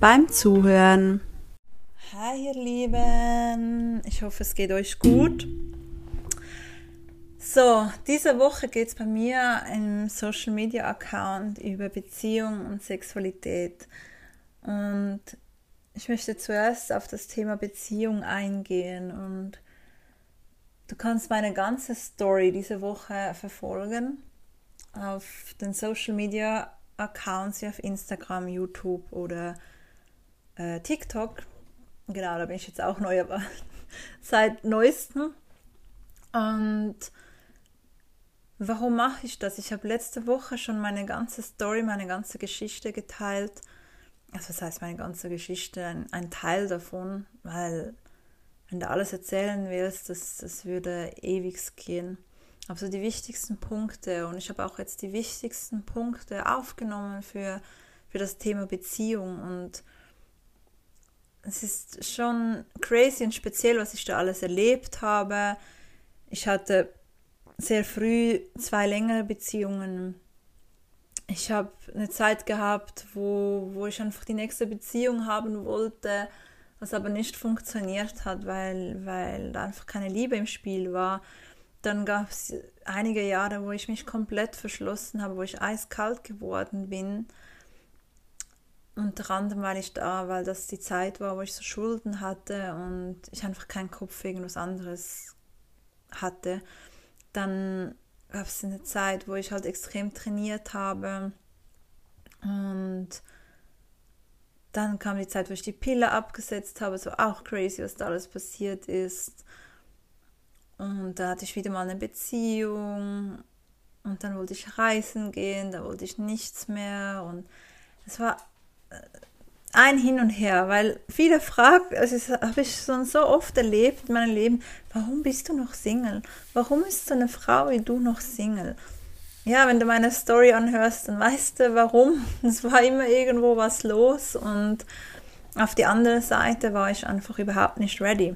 beim Zuhören. Hi ihr Lieben, ich hoffe es geht euch gut. So, diese Woche geht es bei mir im Social Media Account über Beziehung und Sexualität. Und ich möchte zuerst auf das Thema Beziehung eingehen und du kannst meine ganze Story diese Woche verfolgen auf den Social Media Accounts wie auf Instagram, YouTube oder äh, TikTok. Genau, da bin ich jetzt auch neu, aber seit neuestem. Und warum mache ich das? Ich habe letzte Woche schon meine ganze Story, meine ganze Geschichte geteilt. Also das heißt meine ganze Geschichte, ein, ein Teil davon, weil wenn du alles erzählen willst, das, das würde ewig gehen. Also die wichtigsten Punkte und ich habe auch jetzt die wichtigsten Punkte aufgenommen für, für das Thema Beziehung und es ist schon crazy und speziell, was ich da alles erlebt habe. Ich hatte sehr früh zwei längere Beziehungen. Ich habe eine Zeit gehabt, wo, wo ich einfach die nächste Beziehung haben wollte, was aber nicht funktioniert hat, weil, weil da einfach keine Liebe im Spiel war. Dann gab es einige Jahre, wo ich mich komplett verschlossen habe, wo ich eiskalt geworden bin unter anderem war ich da, weil das die Zeit war, wo ich so Schulden hatte und ich einfach keinen Kopf für irgendwas anderes hatte. Dann gab es eine Zeit, wo ich halt extrem trainiert habe und dann kam die Zeit, wo ich die Pille abgesetzt habe, so auch crazy, was da alles passiert ist. Und da hatte ich wieder mal eine Beziehung und dann wollte ich reisen gehen, da wollte ich nichts mehr und es war ein Hin und Her, weil viele fragen, also das habe ich schon so oft erlebt in meinem Leben, warum bist du noch Single? Warum ist so eine Frau wie du noch Single? Ja, wenn du meine Story anhörst, dann weißt du warum. Es war immer irgendwo was los und auf die andere Seite war ich einfach überhaupt nicht ready,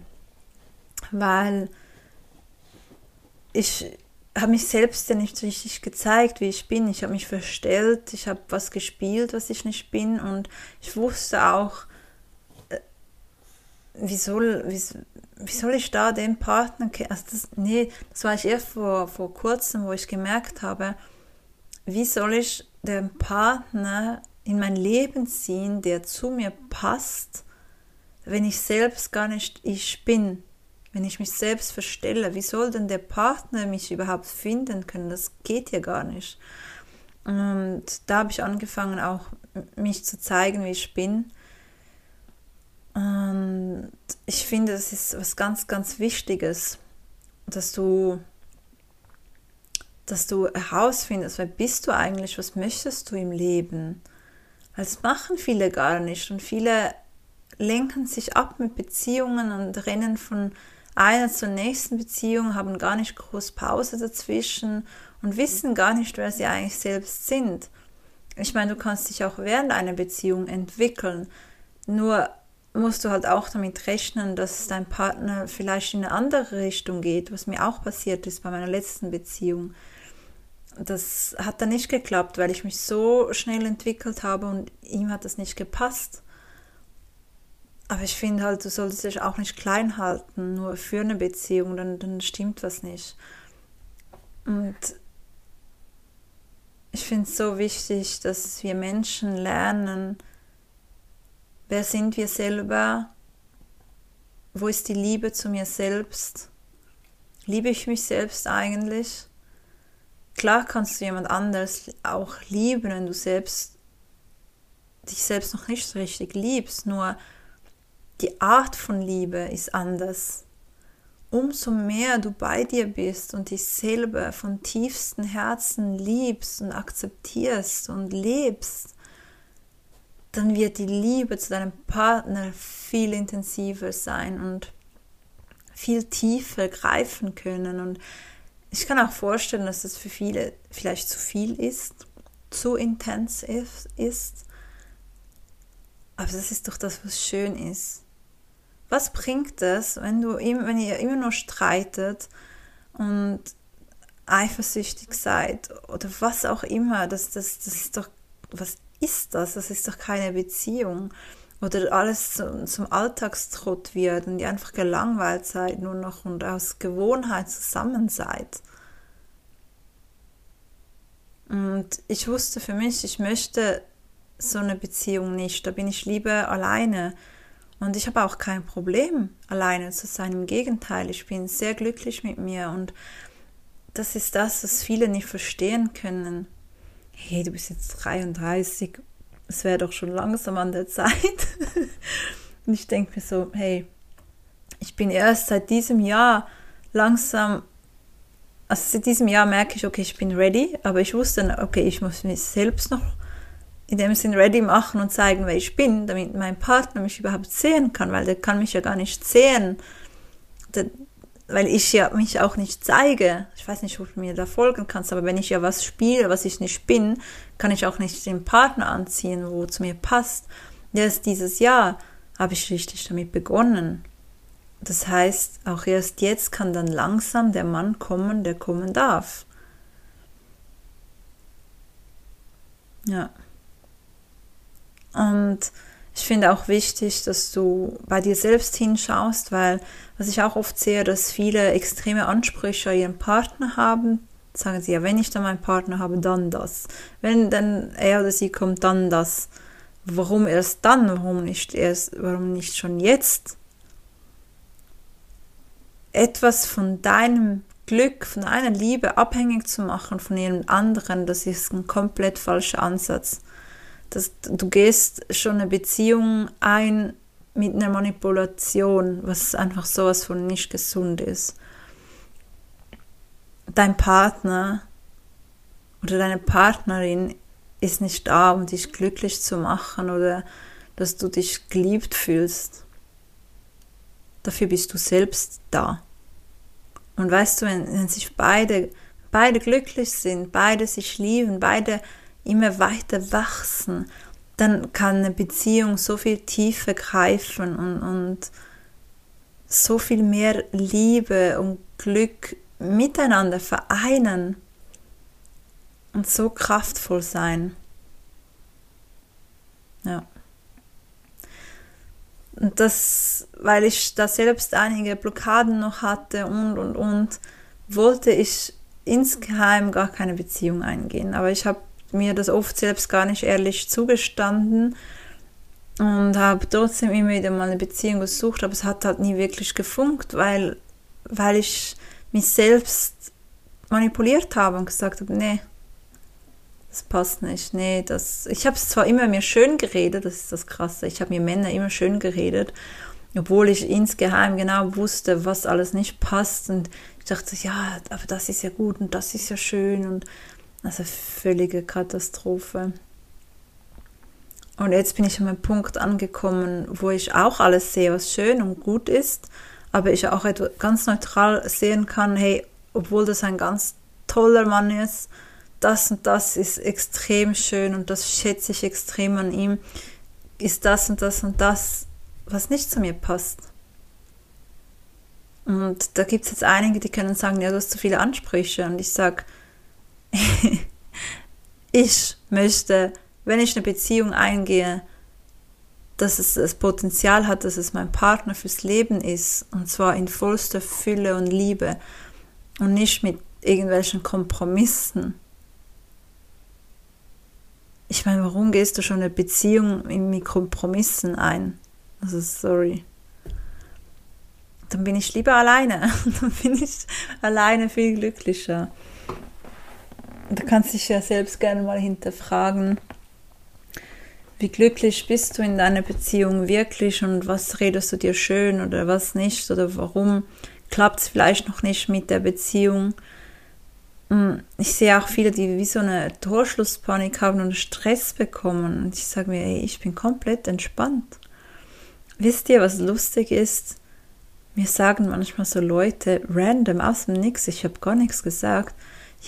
weil ich habe mich selbst ja nicht richtig gezeigt, wie ich bin. Ich habe mich verstellt, ich habe was gespielt, was ich nicht bin und ich wusste auch, äh, wie soll, wie, wie soll ich da den Partner also das, nee, das war ich erst vor, vor kurzem, wo ich gemerkt habe, wie soll ich den Partner in mein Leben ziehen, der zu mir passt, wenn ich selbst gar nicht ich bin wenn ich mich selbst verstelle, wie soll denn der Partner mich überhaupt finden können? Das geht ja gar nicht. Und da habe ich angefangen, auch mich zu zeigen, wie ich bin. Und ich finde, das ist was ganz, ganz Wichtiges, dass du, dass du herausfindest, wer bist du eigentlich, was möchtest du im Leben? Das machen viele gar nicht und viele lenken sich ab mit Beziehungen und rennen von einer zur nächsten Beziehung, haben gar nicht groß Pause dazwischen und wissen gar nicht, wer sie eigentlich selbst sind. Ich meine, du kannst dich auch während einer Beziehung entwickeln, nur musst du halt auch damit rechnen, dass dein Partner vielleicht in eine andere Richtung geht, was mir auch passiert ist bei meiner letzten Beziehung. Das hat dann nicht geklappt, weil ich mich so schnell entwickelt habe und ihm hat das nicht gepasst. Aber ich finde halt, du solltest dich auch nicht klein halten, nur für eine Beziehung, dann, dann stimmt was nicht. Und ich finde es so wichtig, dass wir Menschen lernen, wer sind wir selber, wo ist die Liebe zu mir selbst, liebe ich mich selbst eigentlich? Klar kannst du jemand anderes auch lieben, wenn du selbst dich selbst noch nicht richtig liebst, nur die Art von Liebe ist anders. Umso mehr du bei dir bist und dich selber von tiefstem Herzen liebst und akzeptierst und lebst, dann wird die Liebe zu deinem Partner viel intensiver sein und viel tiefer greifen können. Und ich kann auch vorstellen, dass das für viele vielleicht zu viel ist, zu intens ist. Aber das ist doch das, was schön ist. Was bringt es, wenn du wenn ihr immer nur streitet und eifersüchtig seid oder was auch immer? Das, das, das ist doch, was ist das? Das ist doch keine Beziehung. Oder alles zum, zum Alltagstrott wird und ihr einfach gelangweilt seid nur noch und aus Gewohnheit zusammen seid. Und ich wusste für mich, ich möchte so eine Beziehung nicht. Da bin ich lieber alleine. Und ich habe auch kein Problem, alleine zu sein. Im Gegenteil, ich bin sehr glücklich mit mir. Und das ist das, was viele nicht verstehen können. Hey, du bist jetzt 33, es wäre doch schon langsam an der Zeit. Und ich denke mir so, hey, ich bin erst seit diesem Jahr langsam also seit diesem Jahr merke ich, okay, ich bin ready, aber ich wusste, okay, ich muss mich selbst noch in dem Sinn ready machen und zeigen, wer ich bin, damit mein Partner mich überhaupt sehen kann, weil der kann mich ja gar nicht sehen, der, weil ich ja mich auch nicht zeige. Ich weiß nicht, ob du mir da folgen kannst, aber wenn ich ja was spiele, was ich nicht bin, kann ich auch nicht den Partner anziehen, wo zu mir passt. Erst dieses Jahr habe ich richtig damit begonnen. Das heißt, auch erst jetzt kann dann langsam der Mann kommen, der kommen darf. Ja. Und ich finde auch wichtig, dass du bei dir selbst hinschaust, weil was ich auch oft sehe, dass viele extreme Ansprüche an ihren Partner haben. Sagen sie ja, wenn ich dann meinen Partner habe, dann das. Wenn dann er oder sie kommt, dann das. Warum erst dann? Warum nicht erst? Warum nicht schon jetzt? etwas von deinem Glück, von deiner Liebe abhängig zu machen von jemand anderen, das ist ein komplett falscher Ansatz. Das, du gehst schon eine Beziehung ein mit einer Manipulation, was einfach sowas von nicht gesund ist. Dein Partner oder deine Partnerin ist nicht da, um dich glücklich zu machen oder dass du dich geliebt fühlst. Dafür bist du selbst da. Und weißt du, wenn, wenn sich beide, beide glücklich sind, beide sich lieben, beide immer weiter wachsen, dann kann eine Beziehung so viel tiefer greifen und, und so viel mehr Liebe und Glück miteinander vereinen und so kraftvoll sein. Ja. Und das, weil ich da selbst einige Blockaden noch hatte und, und, und, wollte ich insgeheim gar keine Beziehung eingehen. Aber ich habe mir das oft selbst gar nicht ehrlich zugestanden und habe trotzdem immer wieder mal eine Beziehung gesucht, aber es hat halt nie wirklich gefunkt, weil, weil ich mich selbst manipuliert habe und gesagt habe, nee, das passt nicht. Nee, das. Ich habe es zwar immer mir schön geredet, das ist das Krasse. Ich habe mir Männer immer schön geredet, obwohl ich insgeheim genau wusste, was alles nicht passt. Und ich dachte, ja, aber das ist ja gut und das ist ja schön und also völlige Katastrophe. Und jetzt bin ich an einem Punkt angekommen, wo ich auch alles sehe, was schön und gut ist, aber ich auch ganz neutral sehen kann, hey, obwohl das ein ganz toller Mann ist, das und das ist extrem schön und das schätze ich extrem an ihm, ist das und das und das, was nicht zu mir passt. Und da gibt es jetzt einige, die können sagen, ja, du hast zu viele Ansprüche. Und ich sage, ich möchte, wenn ich eine Beziehung eingehe, dass es das Potenzial hat, dass es mein Partner fürs Leben ist. Und zwar in vollster Fülle und Liebe. Und nicht mit irgendwelchen Kompromissen ich meine, warum gehst du schon eine Beziehung mit Kompromissen ein? Also, sorry. Dann bin ich lieber alleine. Dann bin ich alleine viel glücklicher. Da kannst du dich ja selbst gerne mal hinterfragen, wie glücklich bist du in deiner Beziehung wirklich und was redest du dir schön oder was nicht oder warum klappt es vielleicht noch nicht mit der Beziehung ich sehe auch viele, die wie so eine Torschlusspanik haben und Stress bekommen. Und ich sage mir, ey, ich bin komplett entspannt. Wisst ihr, was lustig ist? Mir sagen manchmal so Leute random aus dem Nix, ich habe gar nichts gesagt.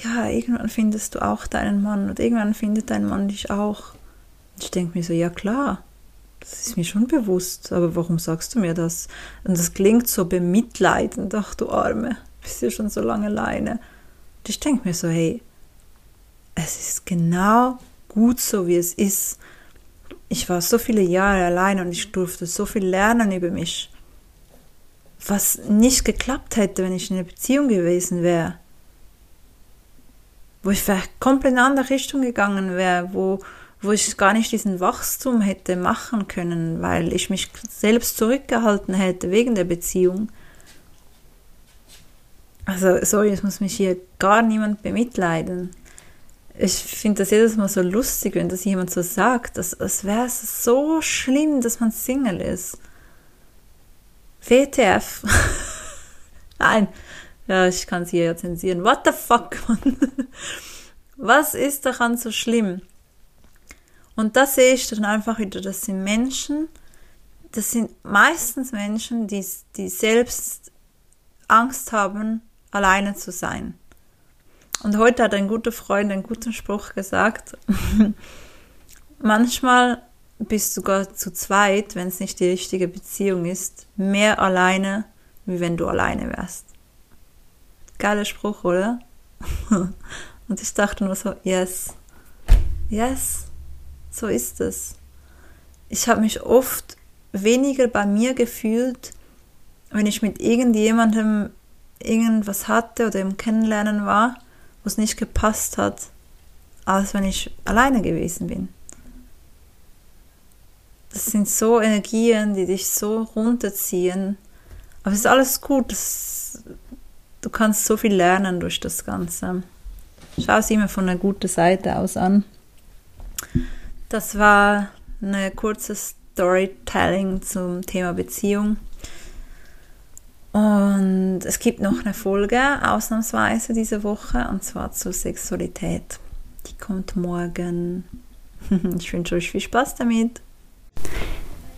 Ja, irgendwann findest du auch deinen Mann und irgendwann findet dein Mann dich auch. Ich denke mir so, ja klar, das ist mir schon bewusst, aber warum sagst du mir das? Und das klingt so bemitleidend, ach du Arme, bist ja schon so lange alleine. Und ich denke mir so, hey, es ist genau gut so, wie es ist. Ich war so viele Jahre allein und ich durfte so viel lernen über mich was nicht geklappt hätte, wenn ich in einer Beziehung gewesen wäre. Wo ich vielleicht komplett in eine andere Richtung gegangen wäre, wo, wo ich gar nicht diesen Wachstum hätte machen können, weil ich mich selbst zurückgehalten hätte wegen der Beziehung. Also, sorry, es muss mich hier gar niemand bemitleiden. Ich finde das jedes Mal so lustig, wenn das jemand so sagt, als, als wäre so schlimm, dass man Single ist. WTF. Nein, ja, ich kann es hier ja zensieren. What the fuck, Mann? Was ist daran so schlimm? Und da sehe ich dann einfach wieder, das sind Menschen, das sind meistens Menschen, die, die selbst Angst haben, alleine zu sein. Und heute hat ein guter Freund einen guten Spruch gesagt. Manchmal bist sogar zu zweit, wenn es nicht die richtige Beziehung ist, mehr alleine, wie wenn du alleine wärst. Geiler Spruch, oder? Und ich dachte nur so, yes, yes, so ist es. Ich habe mich oft weniger bei mir gefühlt, wenn ich mit irgendjemandem irgendwas hatte oder im Kennenlernen war, wo es nicht gepasst hat, als wenn ich alleine gewesen bin das sind so Energien, die dich so runterziehen. Aber es ist alles gut. Das, du kannst so viel lernen durch das Ganze. Schau es immer von einer guten Seite aus an. Das war eine kurze Storytelling zum Thema Beziehung. Und es gibt noch eine Folge, ausnahmsweise diese Woche, und zwar zur Sexualität. Die kommt morgen. Ich wünsche euch viel Spaß damit.